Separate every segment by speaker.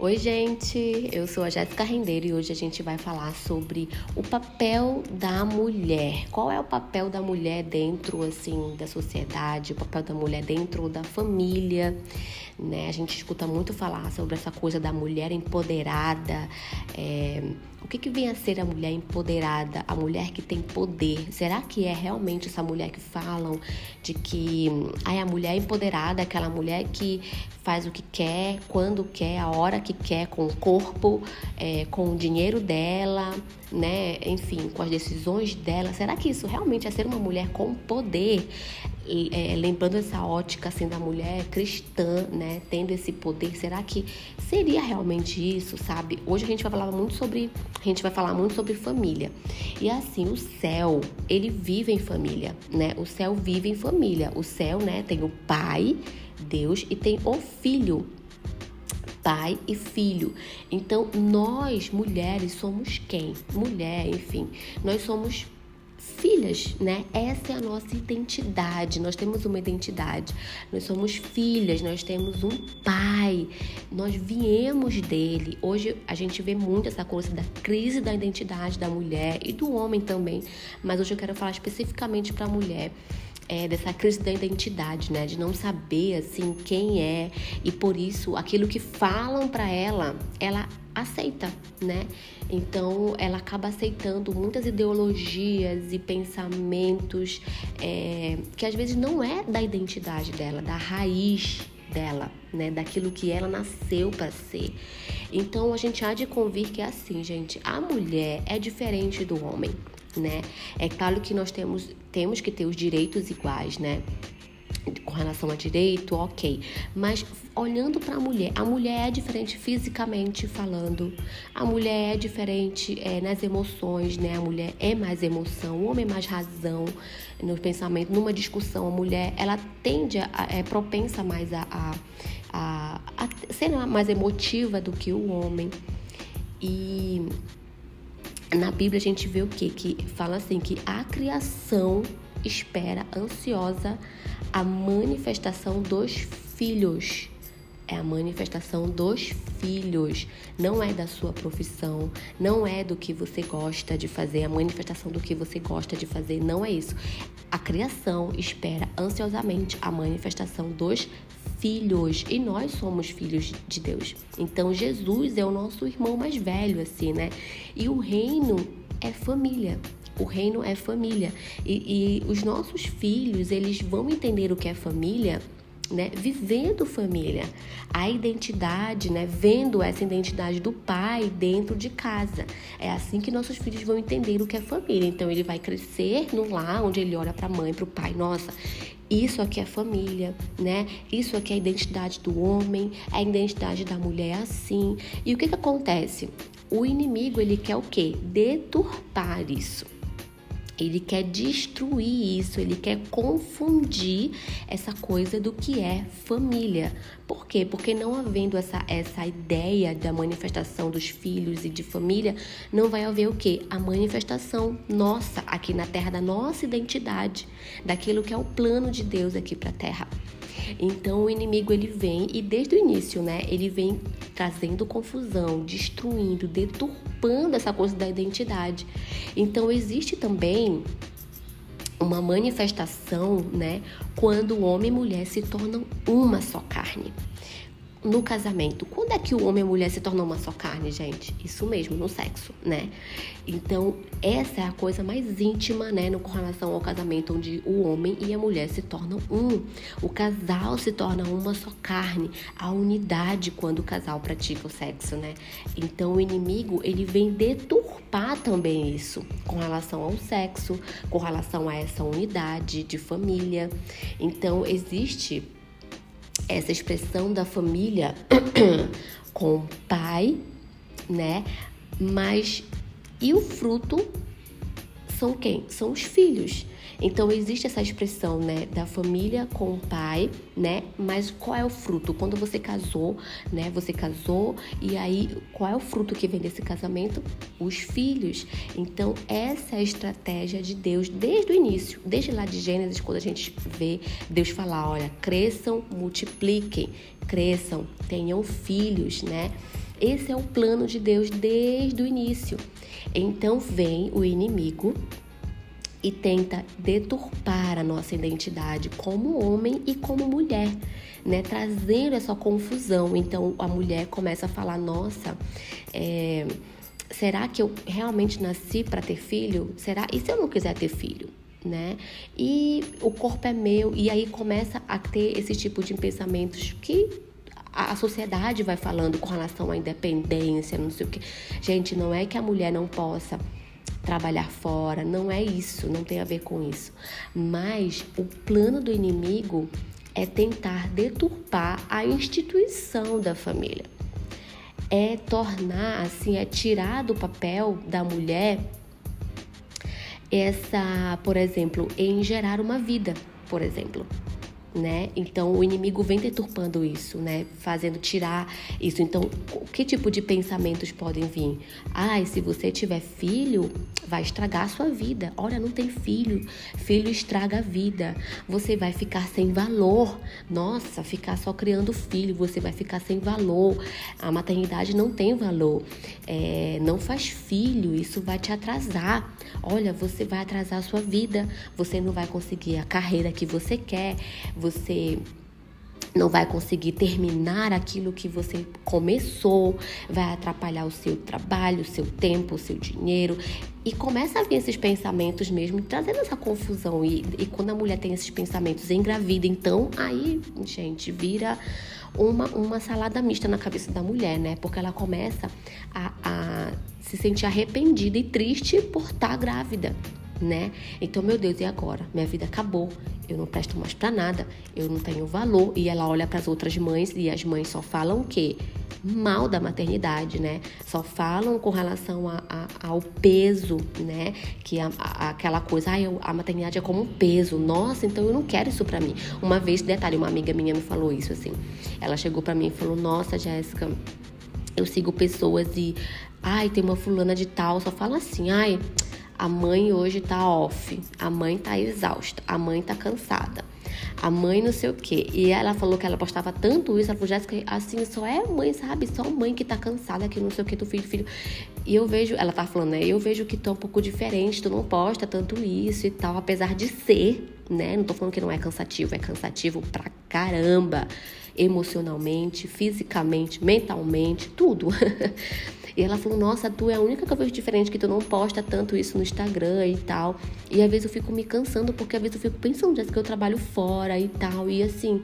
Speaker 1: Oi, gente, eu sou a Jéssica Rendeiro e hoje a gente vai falar sobre o papel da mulher. Qual é o papel da mulher dentro, assim, da sociedade, o papel da mulher dentro da família, né? A gente escuta muito falar sobre essa coisa da mulher empoderada, é, o que, que vem a ser a mulher empoderada, a mulher que tem poder? Será que é realmente essa mulher que falam de que ai, a mulher empoderada, aquela mulher que faz o que quer, quando quer, a hora que quer, com o corpo, é, com o dinheiro dela, né? Enfim, com as decisões dela. Será que isso realmente é ser uma mulher com poder? É, lembrando essa ótica assim da mulher cristã, né, tendo esse poder, será que seria realmente isso, sabe? Hoje a gente vai falar muito sobre, a gente vai falar muito sobre família. E assim, o céu, ele vive em família, né? O céu vive em família. O céu, né, tem o Pai, Deus e tem o Filho, pai e filho. Então, nós, mulheres, somos quem? Mulher, enfim, nós somos filhas, né? Essa é a nossa identidade. Nós temos uma identidade. Nós somos filhas, nós temos um pai. Nós viemos dele. Hoje a gente vê muito essa coisa da crise da identidade da mulher e do homem também, mas hoje eu quero falar especificamente para a mulher é, dessa crise da identidade, né? De não saber assim quem é e por isso aquilo que falam para ela, ela aceita, né? Então ela acaba aceitando muitas ideologias e pensamentos é, que às vezes não é da identidade dela, da raiz dela, né? Daquilo que ela nasceu para ser. Então a gente há de convir que é assim, gente. A mulher é diferente do homem né? É claro que nós temos, temos que ter os direitos iguais, né? Com relação a direito, ok. Mas olhando para a mulher, a mulher é diferente fisicamente falando, a mulher é diferente é, nas emoções, né? A mulher é mais emoção, o homem é mais razão no pensamento. Numa discussão, a mulher ela tende a, é propensa mais a, a, a, a ser mais emotiva do que o homem. E na Bíblia a gente vê o quê? Que fala assim que a criação espera ansiosa a manifestação dos filhos. É a manifestação dos filhos, não é da sua profissão, não é do que você gosta de fazer, a manifestação do que você gosta de fazer, não é isso. A criação espera ansiosamente a manifestação dos filhos e nós somos filhos de Deus. Então Jesus é o nosso irmão mais velho, assim, né? E o reino é família. O reino é família. E, e os nossos filhos, eles vão entender o que é família né, vivendo família, a identidade, né, vendo essa identidade do pai dentro de casa. É assim que nossos filhos vão entender o que é família. Então ele vai crescer no lar onde ele olha para a mãe, para o pai, nossa, isso aqui é família, né? Isso aqui é a identidade do homem, é a identidade da mulher é assim. E o que que acontece? O inimigo, ele quer o quê? Deturpar isso. Ele quer destruir isso, ele quer confundir essa coisa do que é família. Por quê? Porque não havendo essa, essa ideia da manifestação dos filhos e de família, não vai haver o quê? A manifestação nossa aqui na terra, da nossa identidade, daquilo que é o plano de Deus aqui para a terra. Então o inimigo ele vem e desde o início, né, ele vem trazendo confusão, destruindo, deturpando essa coisa da identidade. Então existe também uma manifestação, né, quando homem e mulher se tornam uma só carne no casamento. Quando é que o homem e a mulher se tornam uma só carne, gente? Isso mesmo, no sexo, né? Então, essa é a coisa mais íntima, né, no, com relação ao casamento, onde o homem e a mulher se tornam um. O casal se torna uma só carne, a unidade quando o casal pratica o sexo, né? Então, o inimigo, ele vem deturpar também isso com relação ao sexo, com relação a essa unidade de família. Então, existe essa expressão da família com pai, né? Mas e o fruto são quem? São os filhos. Então existe essa expressão, né, da família com o pai, né? Mas qual é o fruto? Quando você casou, né? Você casou e aí qual é o fruto que vem desse casamento? Os filhos. Então essa é a estratégia de Deus desde o início, desde lá de Gênesis, quando a gente vê Deus falar, olha, cresçam, multipliquem, cresçam, tenham filhos, né? Esse é o plano de Deus desde o início. Então vem o inimigo e tenta deturpar a nossa identidade como homem e como mulher, né? Trazendo essa confusão. Então a mulher começa a falar: nossa, é, será que eu realmente nasci para ter filho? Será? E se eu não quiser ter filho? Né? E o corpo é meu, e aí começa a ter esse tipo de pensamentos que a sociedade vai falando com relação à independência, não sei o que. Gente, não é que a mulher não possa trabalhar fora, não é isso, não tem a ver com isso. Mas o plano do inimigo é tentar deturpar a instituição da família. É tornar, assim, é tirar do papel da mulher essa, por exemplo, em gerar uma vida, por exemplo né? Então o inimigo vem deturpando isso, né? Fazendo tirar isso. Então, que tipo de pensamentos podem vir? Ah, se você tiver filho, vai estragar a sua vida. Olha, não tem filho. Filho estraga a vida. Você vai ficar sem valor. Nossa, ficar só criando filho, você vai ficar sem valor. A maternidade não tem valor. É, não faz filho, isso vai te atrasar. Olha, você vai atrasar a sua vida. Você não vai conseguir a carreira que você quer você não vai conseguir terminar aquilo que você começou, vai atrapalhar o seu trabalho, o seu tempo, o seu dinheiro. E começa a vir esses pensamentos mesmo, trazendo essa confusão. E, e quando a mulher tem esses pensamentos engravida, então aí, gente, vira uma, uma salada mista na cabeça da mulher, né? Porque ela começa a, a se sentir arrependida e triste por estar tá grávida né? Então, meu Deus, e agora? Minha vida acabou. Eu não presto mais para nada. Eu não tenho valor. E ela olha para as outras mães e as mães só falam o quê? Mal da maternidade, né? Só falam com relação a, a, ao peso, né? Que a, aquela coisa, ah, eu, a maternidade é como um peso. Nossa, então eu não quero isso para mim. Uma vez, detalhe, uma amiga minha me falou isso assim. Ela chegou para mim e falou: Nossa, Jéssica, eu sigo pessoas e, ai, tem uma fulana de tal, só fala assim, ai a mãe hoje tá off, a mãe tá exausta, a mãe tá cansada, a mãe não sei o quê. E ela falou que ela postava tanto isso, ela falou, Jéssica, assim, só é mãe, sabe? Só mãe que tá cansada, que não sei o que, do filho, filho. E eu vejo, ela tá falando, né? Eu vejo que tu é um pouco diferente, tu não posta tanto isso e tal, apesar de ser, né? Não tô falando que não é cansativo, é cansativo pra caramba. Emocionalmente, fisicamente, mentalmente, tudo. E ela falou: Nossa, tu é a única que eu vejo diferente, que tu não posta tanto isso no Instagram e tal. E às vezes eu fico me cansando, porque às vezes eu fico pensando, que eu trabalho fora e tal. E assim,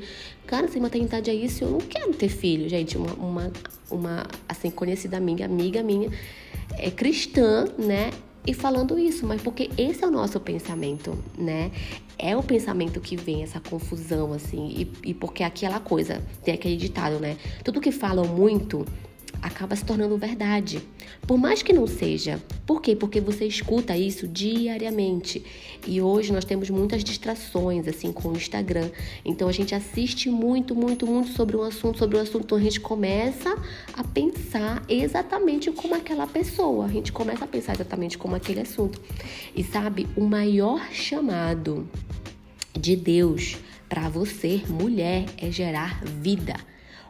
Speaker 1: cara, sem maternidade é isso, eu não quero ter filho, gente. Uma, uma, uma assim, conhecida amiga, amiga minha, é cristã, né? e falando isso, mas porque esse é o nosso pensamento, né? É o pensamento que vem essa confusão, assim, e, e porque aquela coisa, tem aquele ditado, né? Tudo que falam muito acaba se tornando verdade. Por mais que não seja. Por quê? Porque você escuta isso diariamente. E hoje nós temos muitas distrações, assim, com o Instagram. Então a gente assiste muito, muito, muito sobre um assunto, sobre um assunto. Então a gente começa a pensar exatamente como aquela pessoa. A gente começa a pensar exatamente como aquele assunto. E sabe, o maior chamado de Deus para você, mulher, é gerar vida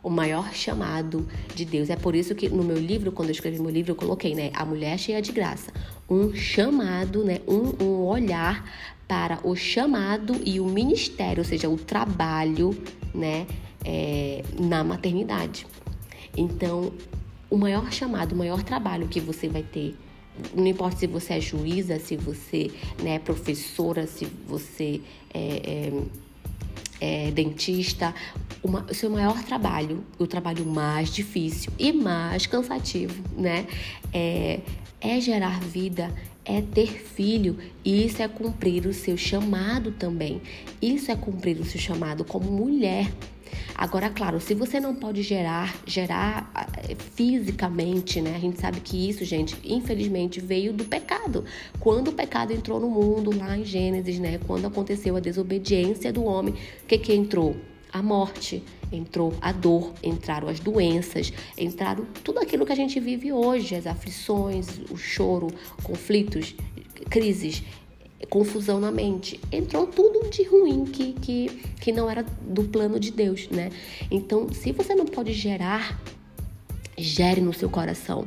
Speaker 1: o maior chamado de Deus. É por isso que no meu livro, quando eu escrevi meu livro, eu coloquei, né, a mulher cheia de graça, um chamado, né, um, um olhar para o chamado e o ministério, ou seja, o trabalho, né, é, na maternidade. Então, o maior chamado, o maior trabalho que você vai ter não importa se você é juíza, se você né, é professora, se você é, é é, dentista, uma, o seu maior trabalho, o trabalho mais difícil e mais cansativo, né? É, é gerar vida, é ter filho, e isso é cumprir o seu chamado também. Isso é cumprir o seu chamado como mulher. Agora, claro, se você não pode gerar, gerar fisicamente, né? A gente sabe que isso, gente, infelizmente veio do pecado. Quando o pecado entrou no mundo, lá em Gênesis, né? Quando aconteceu a desobediência do homem, o que que entrou? A morte, entrou a dor, entraram as doenças, entraram tudo aquilo que a gente vive hoje, as aflições, o choro, conflitos, crises confusão na mente. Entrou tudo de ruim que, que, que não era do plano de Deus, né? Então, se você não pode gerar Gere no seu coração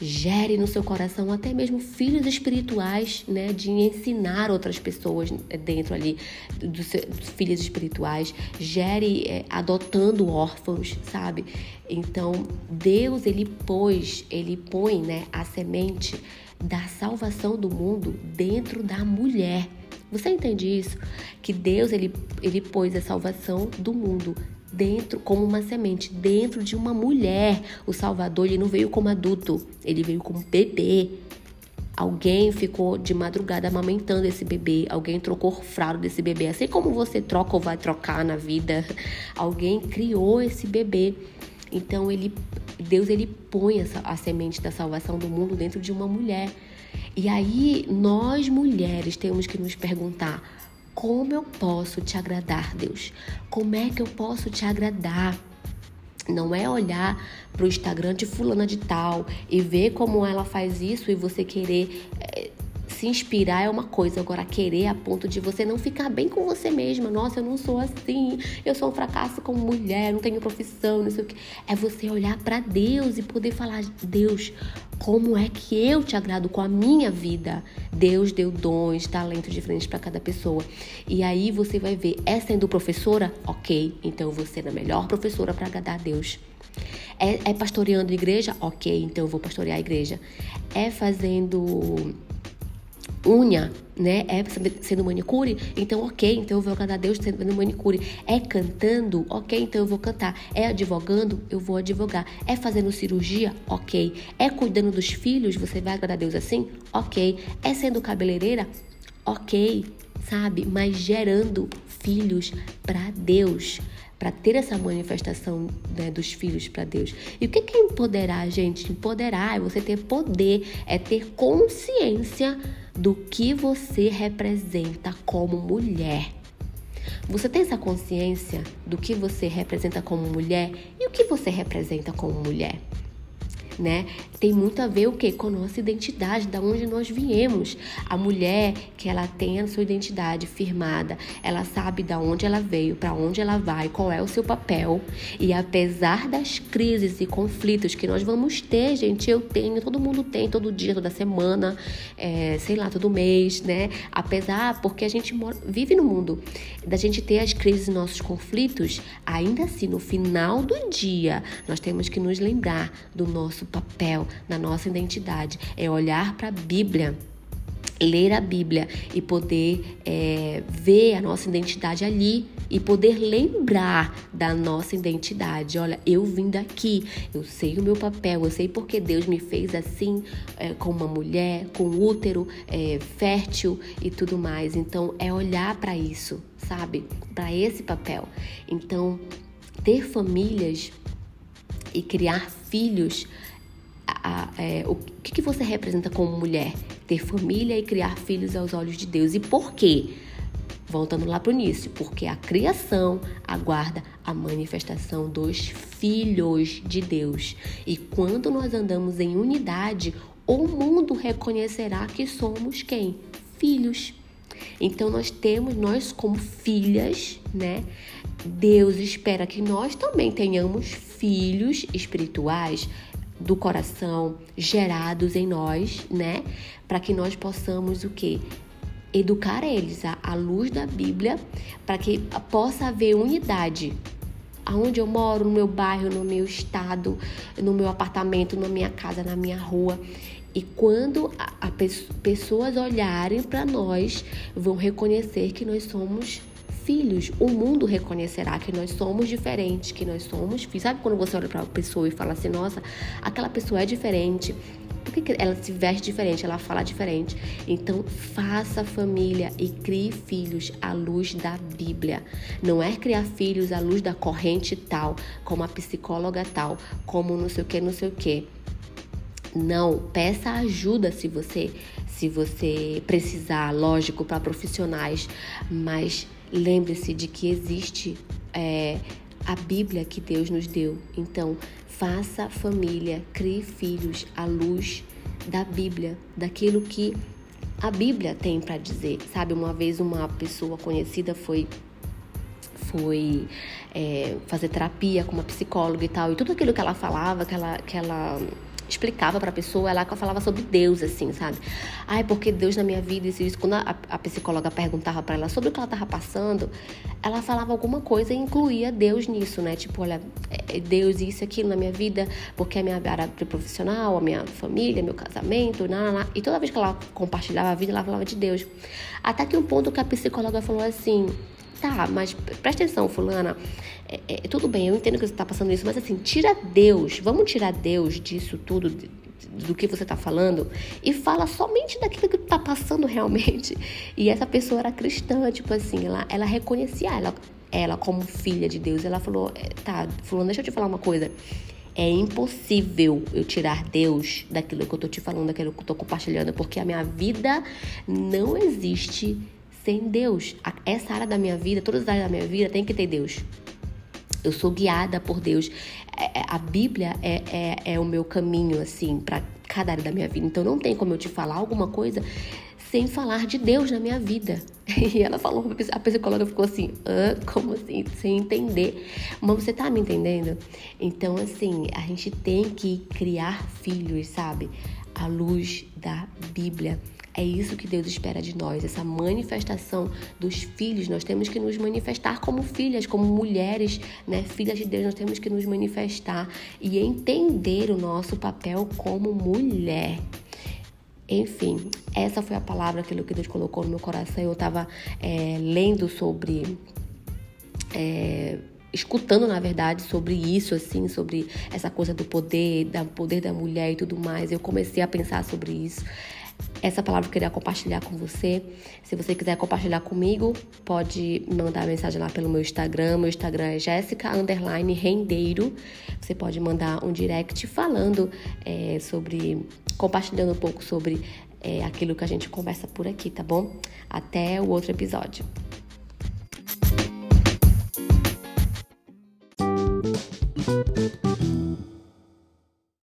Speaker 1: gere no seu coração até mesmo filhos espirituais, né, de ensinar outras pessoas dentro ali dos, dos filhos espirituais, gere é, adotando órfãos, sabe? Então Deus ele pôs, ele põe, né, a semente da salvação do mundo dentro da mulher. Você entende isso? Que Deus ele, ele pôs a salvação do mundo dentro, como uma semente, dentro de uma mulher. O Salvador ele não veio como adulto, ele veio como bebê. Alguém ficou de madrugada amamentando esse bebê, alguém trocou o fraldo desse bebê, assim como você troca ou vai trocar na vida. Alguém criou esse bebê. Então ele, Deus ele põe essa, a semente da salvação do mundo dentro de uma mulher. E aí nós mulheres temos que nos perguntar: como eu posso te agradar, Deus? Como é que eu posso te agradar? Não é olhar para o Instagram de fulana de tal e ver como ela faz isso e você querer é, se inspirar é uma coisa, agora querer a ponto de você não ficar bem com você mesma. Nossa, eu não sou assim, eu sou um fracasso como mulher, não tenho profissão, não sei o que. É você olhar para Deus e poder falar: Deus, como é que eu te agrado com a minha vida? Deus deu dons, talentos diferentes para cada pessoa. E aí você vai ver, é sendo professora? Ok, então você é a melhor professora para agradar a Deus. É, é pastoreando igreja? Ok, então eu vou pastorear a igreja. É fazendo unha, né? É sendo manicure, então ok, então eu vou agradar a Deus sendo manicure. É cantando, ok, então eu vou cantar. É advogando, eu vou advogar. É fazendo cirurgia, ok. É cuidando dos filhos, você vai agradar a Deus assim? Ok. É sendo cabeleireira? Ok, sabe? Mas gerando filhos para Deus para ter essa manifestação né, dos filhos para Deus. E o que é empoderar, gente? Empoderar é você ter poder, é ter consciência do que você representa como mulher. Você tem essa consciência do que você representa como mulher e o que você representa como mulher? Né? Tem muito a ver o que com a nossa identidade, da onde nós viemos. A mulher que ela tem a sua identidade firmada, ela sabe da onde ela veio, para onde ela vai, qual é o seu papel. E apesar das crises e conflitos que nós vamos ter, gente, eu tenho, todo mundo tem, todo dia, toda semana, é, sei lá, todo mês, né? Apesar, porque a gente mora, vive no mundo, da gente ter as crises e nossos conflitos, ainda assim, no final do dia, nós temos que nos lembrar do nosso nosso papel, na nossa identidade. É olhar para a Bíblia ler a Bíblia e poder é, ver a nossa identidade ali e poder lembrar da nossa identidade. Olha, eu vim daqui, eu sei o meu papel, eu sei porque Deus me fez assim, é, com uma mulher, com útero é, fértil e tudo mais. Então, é olhar para isso, sabe? Para esse papel. Então, ter famílias e criar filhos a, é, o que, que você representa como mulher? Ter família e criar filhos aos olhos de Deus. E por quê? Voltando lá para o início, porque a criação aguarda a manifestação dos filhos de Deus. E quando nós andamos em unidade, o mundo reconhecerá que somos quem? Filhos. Então nós temos, nós como filhas, né? Deus espera que nós também tenhamos filhos espirituais, do coração gerados em nós, né? Para que nós possamos o quê? Educar eles à, à luz da Bíblia, para que possa haver unidade aonde eu moro, no meu bairro, no meu estado, no meu apartamento, na minha casa, na minha rua. E quando a, a pessoas olharem para nós, vão reconhecer que nós somos filhos, o mundo reconhecerá que nós somos diferentes, que nós somos filhos. Sabe quando você olha para uma pessoa e fala assim, nossa, aquela pessoa é diferente. Por que ela se veste diferente, ela fala diferente? Então, faça família e crie filhos à luz da Bíblia. Não é criar filhos à luz da corrente tal, como a psicóloga tal, como não sei o que, não sei o que. Não, peça ajuda se você se você precisar, lógico, para profissionais, mas Lembre-se de que existe é, a Bíblia que Deus nos deu. Então, faça família, crie filhos à luz da Bíblia, daquilo que a Bíblia tem para dizer. Sabe, uma vez uma pessoa conhecida foi foi é, fazer terapia com uma psicóloga e tal. E tudo aquilo que ela falava, que ela, que ela explicava pra pessoa, ela falava sobre Deus, assim, sabe? Ai, porque Deus na minha vida, isso, isso. Quando a, a psicóloga perguntava para ela sobre o que ela tava passando, ela falava alguma coisa e incluía Deus nisso, né? Tipo, olha, é, é Deus isso aquilo na minha vida, porque a minha área profissional, a minha família, meu casamento, nana, e toda vez que ela compartilhava a vida, ela falava de Deus. Até que um ponto que a psicóloga falou assim, tá, mas presta atenção, fulana. É, é, tudo bem, eu entendo que você está passando isso, mas assim, tira Deus, vamos tirar Deus disso tudo, do que você está falando, e fala somente daquilo que tu tá passando realmente. E essa pessoa era cristã, tipo assim, ela, ela reconhecia ela, ela como filha de Deus. Ela falou, é, tá, fulano, deixa eu te falar uma coisa. É impossível eu tirar Deus daquilo que eu tô te falando, daquilo que eu tô compartilhando, porque a minha vida não existe sem Deus. Essa área da minha vida, todas as áreas da minha vida tem que ter Deus. Eu sou guiada por Deus. É, é, a Bíblia é, é, é o meu caminho, assim, para cada área da minha vida. Então não tem como eu te falar alguma coisa sem falar de Deus na minha vida. E ela falou, a psicóloga ficou assim, Hã? como assim? Sem entender. Mas você tá me entendendo? Então, assim, a gente tem que criar filhos, sabe? À luz da Bíblia. É isso que Deus espera de nós, essa manifestação dos filhos. Nós temos que nos manifestar como filhas, como mulheres, né? Filhas de Deus, nós temos que nos manifestar e entender o nosso papel como mulher. Enfim, essa foi a palavra, aquilo que Deus colocou no meu coração. Eu estava é, lendo sobre. É, escutando, na verdade, sobre isso, assim, sobre essa coisa do poder, do poder da mulher e tudo mais. Eu comecei a pensar sobre isso essa palavra eu queria compartilhar com você. Se você quiser compartilhar comigo, pode mandar mensagem lá pelo meu Instagram. Meu Instagram é Jéssica Rendeiro. Você pode mandar um direct falando é, sobre, compartilhando um pouco sobre é, aquilo que a gente conversa por aqui, tá bom? Até o outro episódio.